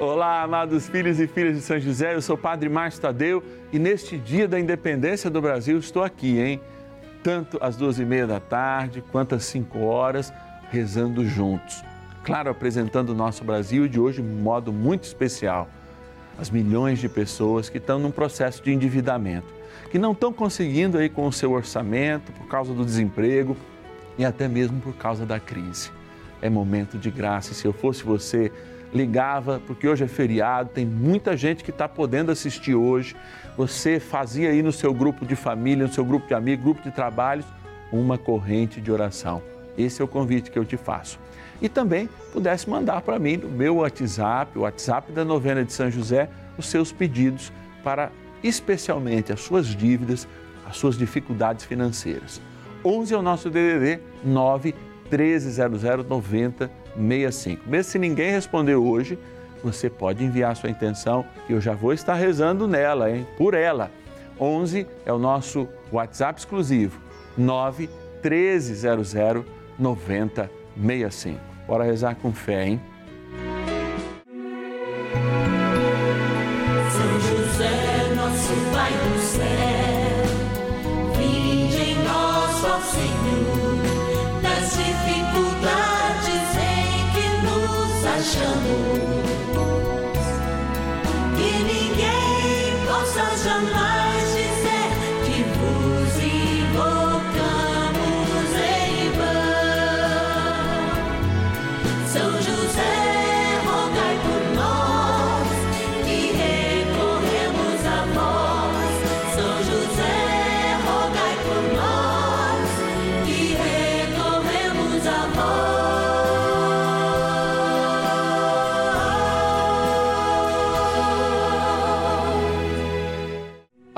Olá, amados filhos e filhas de São José, eu sou o Padre Márcio Tadeu e neste dia da independência do Brasil estou aqui, hein? Tanto às duas e meia da tarde quanto às cinco horas, rezando juntos. Claro, apresentando o nosso Brasil de hoje de um modo muito especial. As milhões de pessoas que estão num processo de endividamento, que não estão conseguindo aí com o seu orçamento por causa do desemprego e até mesmo por causa da crise. É momento de graça e se eu fosse você, ligava, porque hoje é feriado, tem muita gente que está podendo assistir hoje. Você fazia aí no seu grupo de família, no seu grupo de amigos, grupo de trabalhos, uma corrente de oração. Esse é o convite que eu te faço. E também pudesse mandar para mim no meu WhatsApp, o WhatsApp da novena de São José, os seus pedidos para especialmente as suas dívidas, as suas dificuldades financeiras. 11 é o nosso DDD 9 1300 90 65. Mesmo se ninguém respondeu hoje, você pode enviar sua intenção e eu já vou estar rezando nela, hein? Por ela. 11 é o nosso WhatsApp exclusivo. 9 1300 9065. Bora rezar com fé, hein?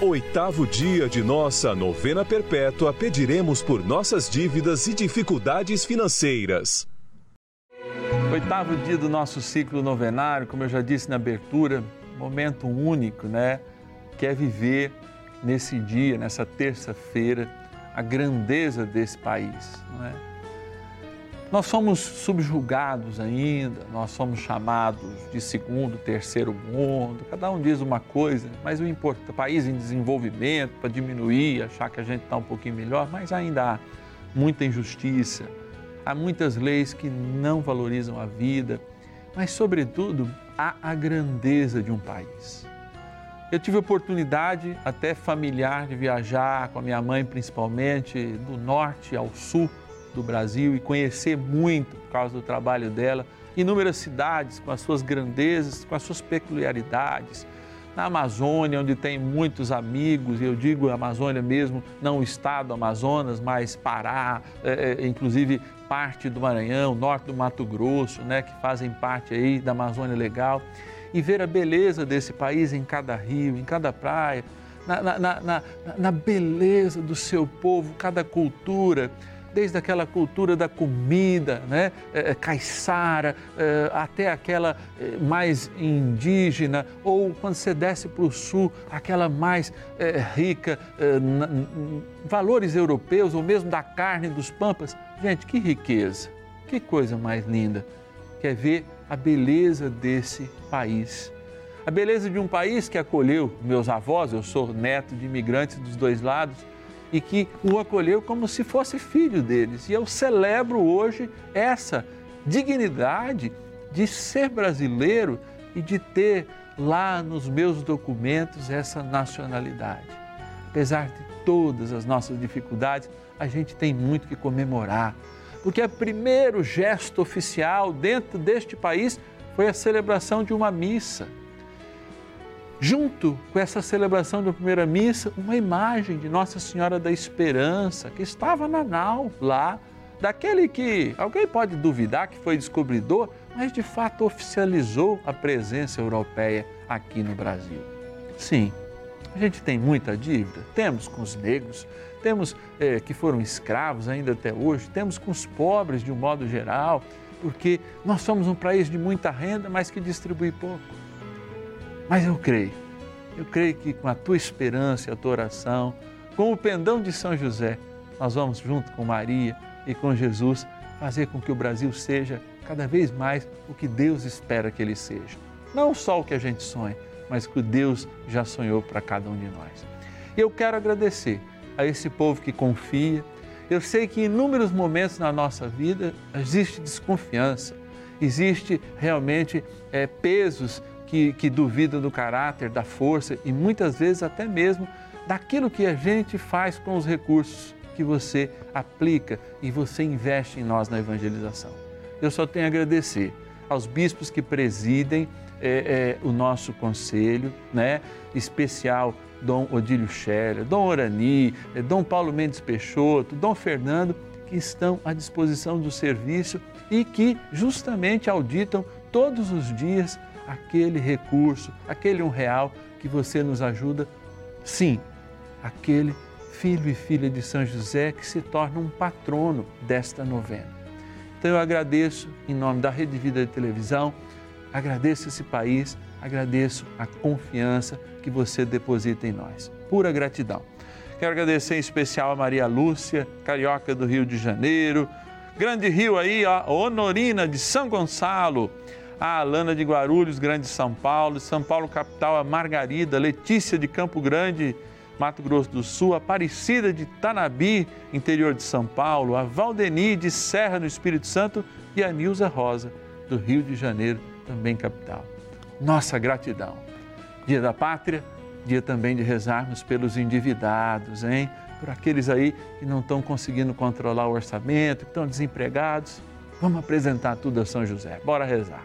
oitavo dia de nossa novena perpétua, pediremos por nossas dívidas e dificuldades financeiras. Oitavo dia do nosso ciclo novenário, como eu já disse na abertura, momento único, né? Que é viver nesse dia, nessa terça-feira, a grandeza desse país, não é? Nós somos subjugados ainda, nós somos chamados de segundo, terceiro mundo, cada um diz uma coisa, mas o importante, país em desenvolvimento, para diminuir, achar que a gente está um pouquinho melhor, mas ainda há muita injustiça, há muitas leis que não valorizam a vida, mas, sobretudo, há a grandeza de um país. Eu tive oportunidade, até familiar, de viajar com a minha mãe, principalmente, do norte ao sul do Brasil e conhecer muito, por causa do trabalho dela, inúmeras cidades com as suas grandezas, com as suas peculiaridades. Na Amazônia, onde tem muitos amigos, eu digo Amazônia mesmo, não o estado Amazonas, mas Pará, é, inclusive parte do Maranhão, norte do Mato Grosso, né, que fazem parte aí da Amazônia Legal, e ver a beleza desse país em cada rio, em cada praia, na, na, na, na beleza do seu povo, cada cultura desde aquela cultura da comida, né, é, caiçara, é, até aquela é, mais indígena, ou quando você desce para o sul, aquela mais é, rica, é, valores europeus, ou mesmo da carne dos pampas. Gente, que riqueza, que coisa mais linda. Quer ver a beleza desse país. A beleza de um país que acolheu meus avós, eu sou neto de imigrantes dos dois lados, e que o acolheu como se fosse filho deles. E eu celebro hoje essa dignidade de ser brasileiro e de ter lá nos meus documentos essa nacionalidade. Apesar de todas as nossas dificuldades, a gente tem muito que comemorar, porque o primeiro gesto oficial dentro deste país foi a celebração de uma missa. Junto com essa celebração da primeira missa, uma imagem de Nossa Senhora da Esperança, que estava na nau lá, daquele que alguém pode duvidar que foi descobridor, mas de fato oficializou a presença europeia aqui no Brasil. Sim, a gente tem muita dívida, temos com os negros, temos é, que foram escravos ainda até hoje, temos com os pobres de um modo geral, porque nós somos um país de muita renda, mas que distribui pouco. Mas eu creio, eu creio que com a tua esperança e a tua oração, com o pendão de São José, nós vamos junto com Maria e com Jesus fazer com que o Brasil seja cada vez mais o que Deus espera que ele seja. Não só o que a gente sonha, mas o que Deus já sonhou para cada um de nós. Eu quero agradecer a esse povo que confia. Eu sei que em inúmeros momentos na nossa vida existe desconfiança, existe realmente é, pesos que, que duvidam do caráter, da força e muitas vezes até mesmo daquilo que a gente faz com os recursos que você aplica e você investe em nós na evangelização. Eu só tenho a agradecer aos bispos que presidem é, é, o nosso conselho, né? especial Dom Odílio Scherer, Dom Orani, é, Dom Paulo Mendes Peixoto, Dom Fernando, que estão à disposição do serviço e que justamente auditam todos os dias aquele recurso, aquele um real que você nos ajuda, sim, aquele filho e filha de São José que se torna um patrono desta novena. Então eu agradeço em nome da Rede Vida de Televisão, agradeço esse país, agradeço a confiança que você deposita em nós. Pura gratidão. Quero agradecer em especial a Maria Lúcia, carioca do Rio de Janeiro, Grande Rio aí, a Honorina de São Gonçalo, a Alana de Guarulhos, Grande São Paulo, São Paulo capital, a Margarida, Letícia de Campo Grande, Mato Grosso do Sul, Aparecida de Tanabi, interior de São Paulo, a Valdeni de Serra, no Espírito Santo e a Nilza Rosa, do Rio de Janeiro, também capital. Nossa gratidão. Dia da Pátria, dia também de rezarmos pelos endividados, hein? Por aqueles aí que não estão conseguindo controlar o orçamento, que estão desempregados. Vamos apresentar tudo a São José. Bora rezar.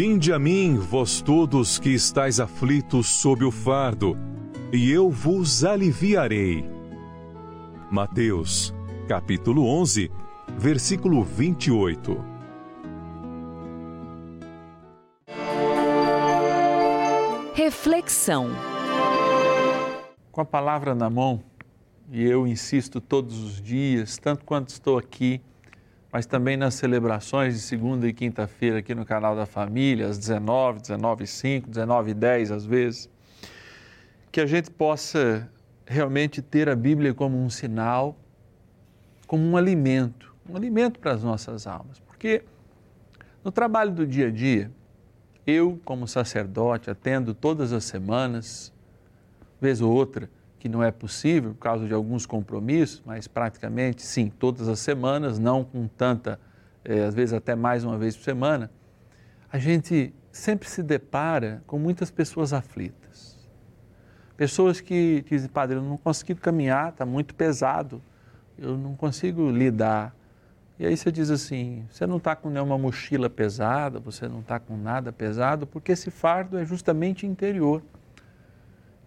Vinde a mim, vós todos que estáis aflitos sob o fardo, e eu vos aliviarei. Mateus, capítulo 11, versículo 28. Reflexão. Com a palavra na mão, e eu insisto todos os dias, tanto quanto estou aqui, mas também nas celebrações de segunda e quinta-feira aqui no canal da Família, às 19, 19 e 5, 19 e 10 às vezes, que a gente possa realmente ter a Bíblia como um sinal, como um alimento, um alimento para as nossas almas. Porque no trabalho do dia a dia, eu, como sacerdote, atendo todas as semanas, vez ou outra, que não é possível por causa de alguns compromissos, mas praticamente sim, todas as semanas, não com tanta, eh, às vezes até mais uma vez por semana, a gente sempre se depara com muitas pessoas aflitas. Pessoas que dizem, padre, eu não consigo caminhar, está muito pesado, eu não consigo lidar. E aí você diz assim: você não está com nenhuma mochila pesada, você não está com nada pesado, porque esse fardo é justamente interior.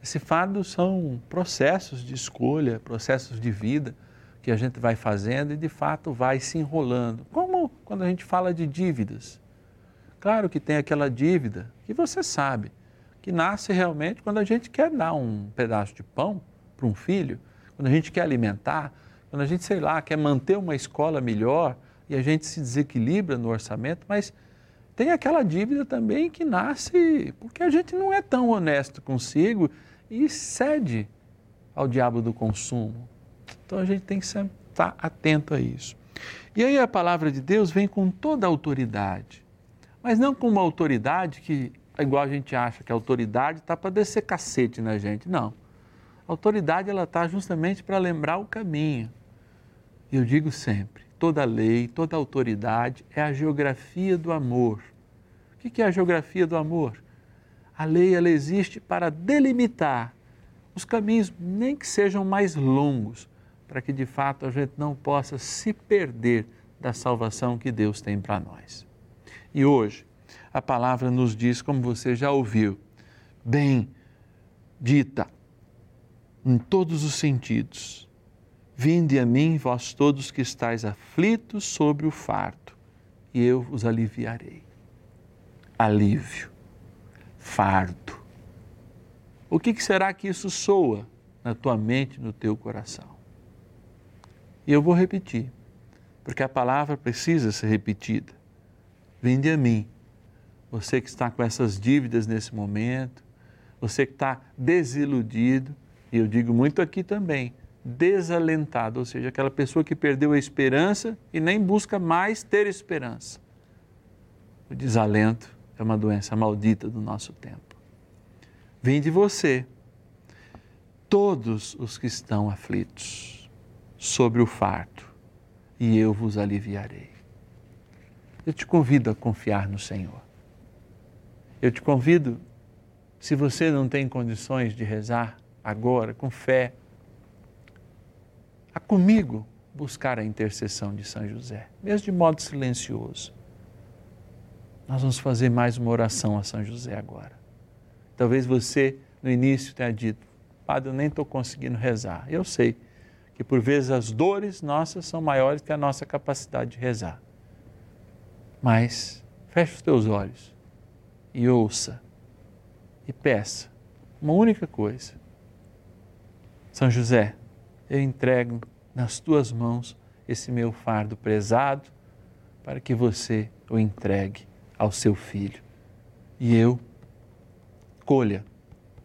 Esse fardo são processos de escolha, processos de vida que a gente vai fazendo e de fato vai se enrolando. Como quando a gente fala de dívidas. Claro que tem aquela dívida que você sabe, que nasce realmente quando a gente quer dar um pedaço de pão para um filho, quando a gente quer alimentar, quando a gente, sei lá, quer manter uma escola melhor e a gente se desequilibra no orçamento, mas tem aquela dívida também que nasce porque a gente não é tão honesto consigo e cede ao diabo do consumo. Então a gente tem que estar atento a isso. E aí a palavra de Deus vem com toda a autoridade, mas não com uma autoridade que é igual a gente acha que a autoridade está para descer cacete na gente. Não. A autoridade ela está justamente para lembrar o caminho. Eu digo sempre, toda lei, toda autoridade é a geografia do amor. O que é a geografia do amor? A lei ela existe para delimitar os caminhos, nem que sejam mais longos, para que de fato a gente não possa se perder da salvação que Deus tem para nós. E hoje, a palavra nos diz, como você já ouviu, bem dita, em todos os sentidos. Vinde a mim, vós todos que estáis aflitos sobre o fardo, e eu vos aliviarei. Alívio, fardo. O que, que será que isso soa na tua mente, no teu coração? E eu vou repetir, porque a palavra precisa ser repetida. Vinde a mim, você que está com essas dívidas nesse momento, você que está desiludido, e eu digo muito aqui também, desalentado, ou seja, aquela pessoa que perdeu a esperança e nem busca mais ter esperança. O desalento é uma doença maldita do nosso tempo. Vem de você, todos os que estão aflitos, sobre o fardo, e eu vos aliviarei. Eu te convido a confiar no Senhor. Eu te convido, se você não tem condições de rezar agora, com fé, a comigo buscar a intercessão de São José, mesmo de modo silencioso. Nós vamos fazer mais uma oração a São José agora. Talvez você, no início, tenha dito, Padre, eu nem estou conseguindo rezar. Eu sei que por vezes as dores nossas são maiores que a nossa capacidade de rezar. Mas feche os teus olhos e ouça e peça uma única coisa. São José, eu entrego nas tuas mãos esse meu fardo prezado para que você o entregue ao seu filho. E eu colha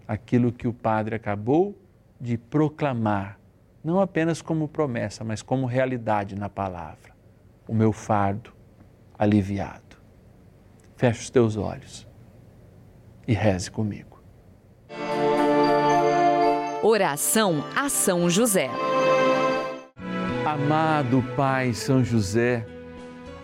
aquilo que o Padre acabou de proclamar, não apenas como promessa, mas como realidade na palavra. O meu fardo aliviado. Feche os teus olhos e reze comigo. Oração a São José. Amado Pai São José,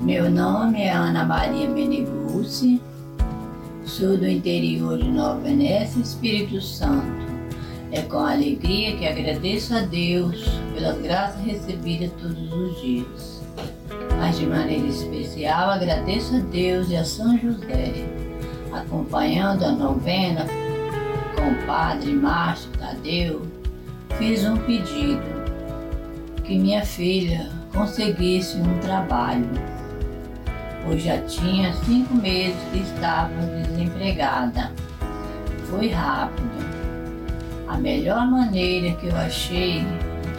Meu nome é Ana Maria Meneguzzi, sou do interior de Nova Venécia, Espírito Santo. É com alegria que agradeço a Deus pelas graças recebidas todos os dias. Mas de maneira especial agradeço a Deus e a São José, acompanhando a novena com o Padre Márcio Tadeu, fiz um pedido que minha filha conseguisse um trabalho pois já tinha cinco meses que estava desempregada. Foi rápido. A melhor maneira que eu achei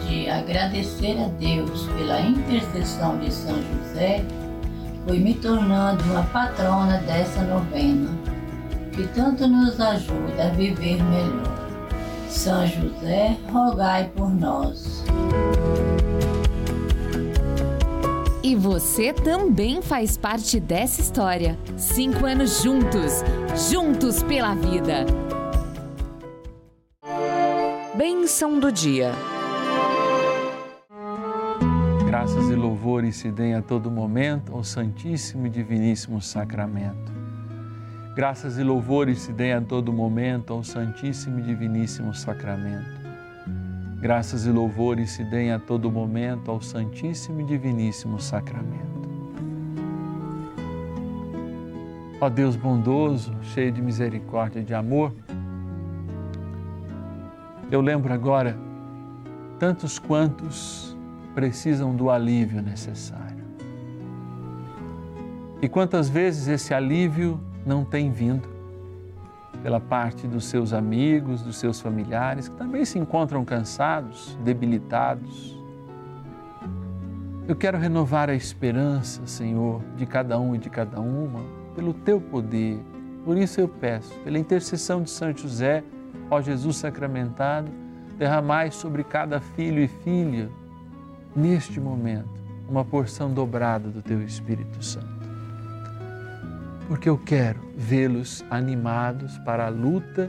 de agradecer a Deus pela intercessão de São José foi me tornando uma patrona dessa novena, que tanto nos ajuda a viver melhor. São José, rogai por nós. E você também faz parte dessa história. Cinco anos juntos, juntos pela vida. Bênção do dia. Graças e louvores se deem a todo momento ao Santíssimo e Diviníssimo Sacramento. Graças e louvores se deem a todo momento ao Santíssimo e Diviníssimo Sacramento. Graças e louvores se deem a todo momento ao Santíssimo e Diviníssimo Sacramento. Ó Deus bondoso, cheio de misericórdia e de amor, eu lembro agora tantos quantos precisam do alívio necessário. E quantas vezes esse alívio não tem vindo pela parte dos seus amigos, dos seus familiares, que também se encontram cansados, debilitados. Eu quero renovar a esperança, Senhor, de cada um e de cada uma, pelo teu poder. Por isso eu peço, pela intercessão de São José, ó Jesus sacramentado, derramai sobre cada filho e filha, neste momento, uma porção dobrada do teu Espírito Santo porque eu quero vê-los animados para a luta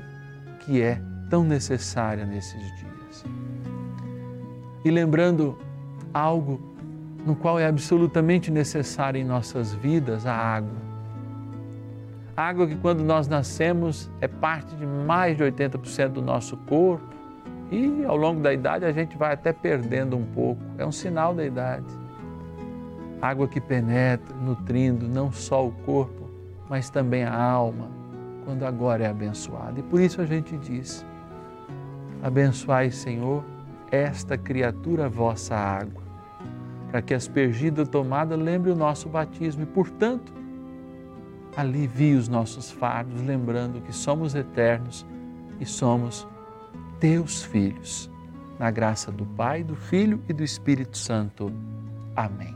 que é tão necessária nesses dias. E lembrando algo no qual é absolutamente necessário em nossas vidas, a água. A água que quando nós nascemos é parte de mais de 80% do nosso corpo e ao longo da idade a gente vai até perdendo um pouco, é um sinal da idade. Água que penetra, nutrindo não só o corpo, mas também a alma, quando agora é abençoada. E por isso a gente diz: Abençoai, Senhor, esta criatura vossa água, para que aspergida tomada lembre o nosso batismo e, portanto, alivie os nossos fardos, lembrando que somos eternos e somos teus filhos. Na graça do Pai, do Filho e do Espírito Santo. Amém.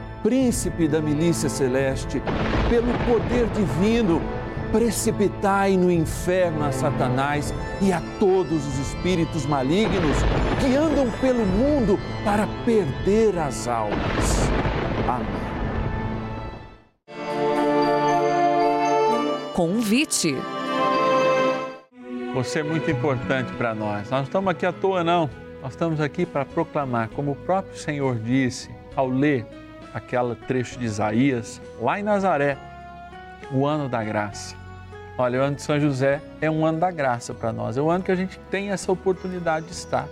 príncipe da milícia celeste, pelo poder divino, precipitai no inferno a Satanás e a todos os espíritos malignos que andam pelo mundo para perder as almas. Amém. Convite. Você é muito importante para nós. Nós não estamos aqui à toa, não. Nós estamos aqui para proclamar, como o próprio Senhor disse ao ler aquele trecho de Isaías, lá em Nazaré, o ano da graça. Olha, o ano de São José é um ano da graça para nós, é o ano que a gente tem essa oportunidade de estar.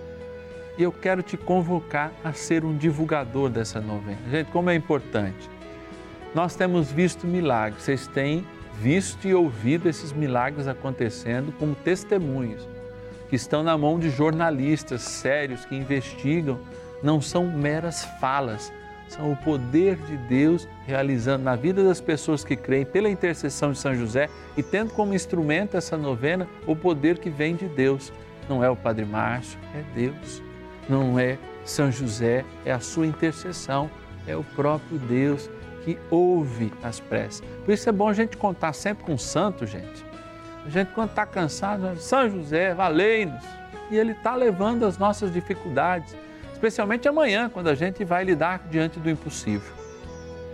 E eu quero te convocar a ser um divulgador dessa novena. Gente, como é importante. Nós temos visto milagres, vocês têm visto e ouvido esses milagres acontecendo como testemunhos, que estão na mão de jornalistas sérios que investigam, não são meras falas, são o poder de Deus realizando na vida das pessoas que creem pela intercessão de São José e tendo como instrumento essa novena o poder que vem de Deus. Não é o Padre Márcio, é Deus. Não é São José, é a sua intercessão, é o próprio Deus que ouve as preces. Por isso é bom a gente contar sempre com o santo, gente. A gente, quando está cansado, São José, valei-nos. E ele está levando as nossas dificuldades especialmente amanhã, quando a gente vai lidar diante do impossível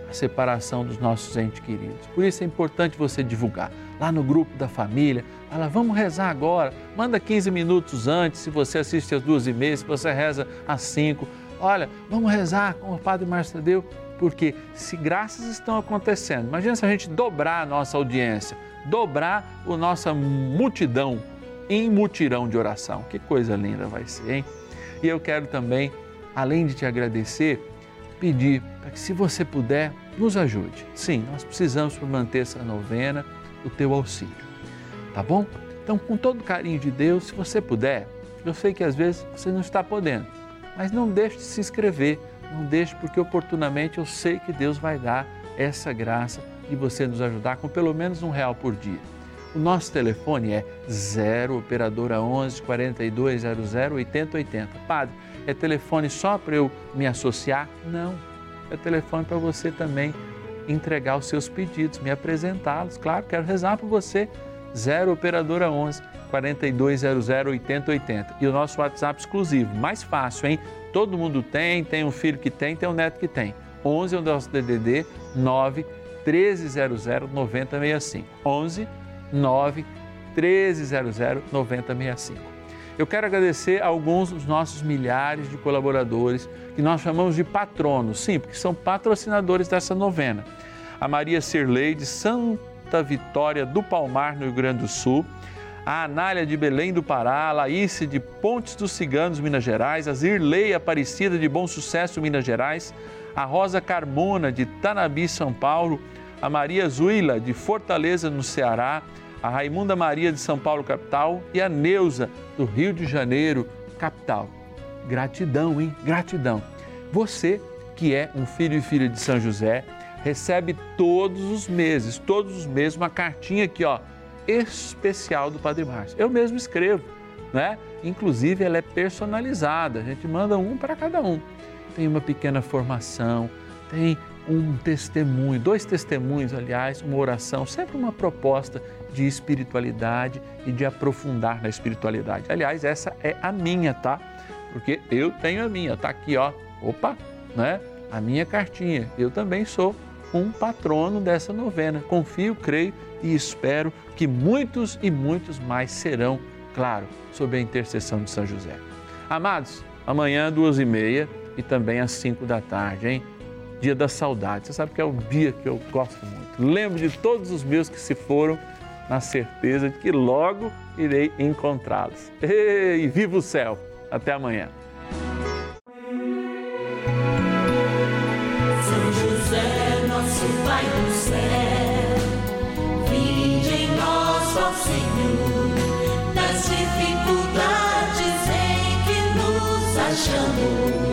a separação dos nossos entes queridos. Por isso é importante você divulgar lá no grupo da família. Fala, vamos rezar agora. Manda 15 minutos antes, se você assiste às duas e meia, se você reza às cinco. Olha, vamos rezar com o Padre Márcio Tadeu, porque se graças estão acontecendo, imagina se a gente dobrar a nossa audiência, dobrar a nossa multidão em mutirão de oração. Que coisa linda vai ser, hein? E eu quero também, além de te agradecer, pedir para que, se você puder, nos ajude. Sim, nós precisamos para manter essa novena o teu auxílio. Tá bom? Então, com todo o carinho de Deus, se você puder, eu sei que às vezes você não está podendo, mas não deixe de se inscrever, não deixe, porque oportunamente eu sei que Deus vai dar essa graça de você nos ajudar com pelo menos um real por dia. O nosso telefone é 0 operadora 11 4200 8080. Padre, é telefone só para eu me associar? Não. É telefone para você também entregar os seus pedidos, me apresentá-los. Claro, quero rezar por você. 0 operadora 11 4200 8080. E o nosso WhatsApp exclusivo, mais fácil, hein? Todo mundo tem, tem um filho que tem, tem um neto que tem. 11 é o nosso DDD 9 1300 9065. 11 9 1300 9065. Eu quero agradecer a alguns dos nossos milhares de colaboradores que nós chamamos de patronos, sim, porque são patrocinadores dessa novena. A Maria Cirlei de Santa Vitória do Palmar, no Rio Grande do Sul, a Anália de Belém do Pará, a Laíce de Pontes dos Ciganos, Minas Gerais, a Zirlei Aparecida de Bom Sucesso, Minas Gerais, a Rosa Carmona de Tanabi, São Paulo, a Maria Zuila, de Fortaleza, no Ceará, a Raimunda Maria, de São Paulo, capital, e a Neuza, do Rio de Janeiro, capital. Gratidão, hein? Gratidão. Você que é um filho e filha de São José, recebe todos os meses, todos os meses, uma cartinha aqui, ó, especial do Padre Márcio. Eu mesmo escrevo, né? Inclusive, ela é personalizada, a gente manda um para cada um. Tem uma pequena formação, tem um testemunho, dois testemunhos, aliás, uma oração, sempre uma proposta de espiritualidade e de aprofundar na espiritualidade. Aliás, essa é a minha, tá? Porque eu tenho a minha, tá aqui, ó. Opa, né? A minha cartinha. Eu também sou um patrono dessa novena. Confio, creio e espero que muitos e muitos mais serão, claro, sob a intercessão de São José. Amados, amanhã, duas e meia, e também às 5 da tarde, hein? Dia da saudade. Você sabe que é o dia que eu gosto muito. Lembro de todos os meus que se foram, na certeza de que logo irei encontrá-los. E viva o céu! Até amanhã. São José, nosso Pai do céu, vinde em nas dificuldades em que nos achamos.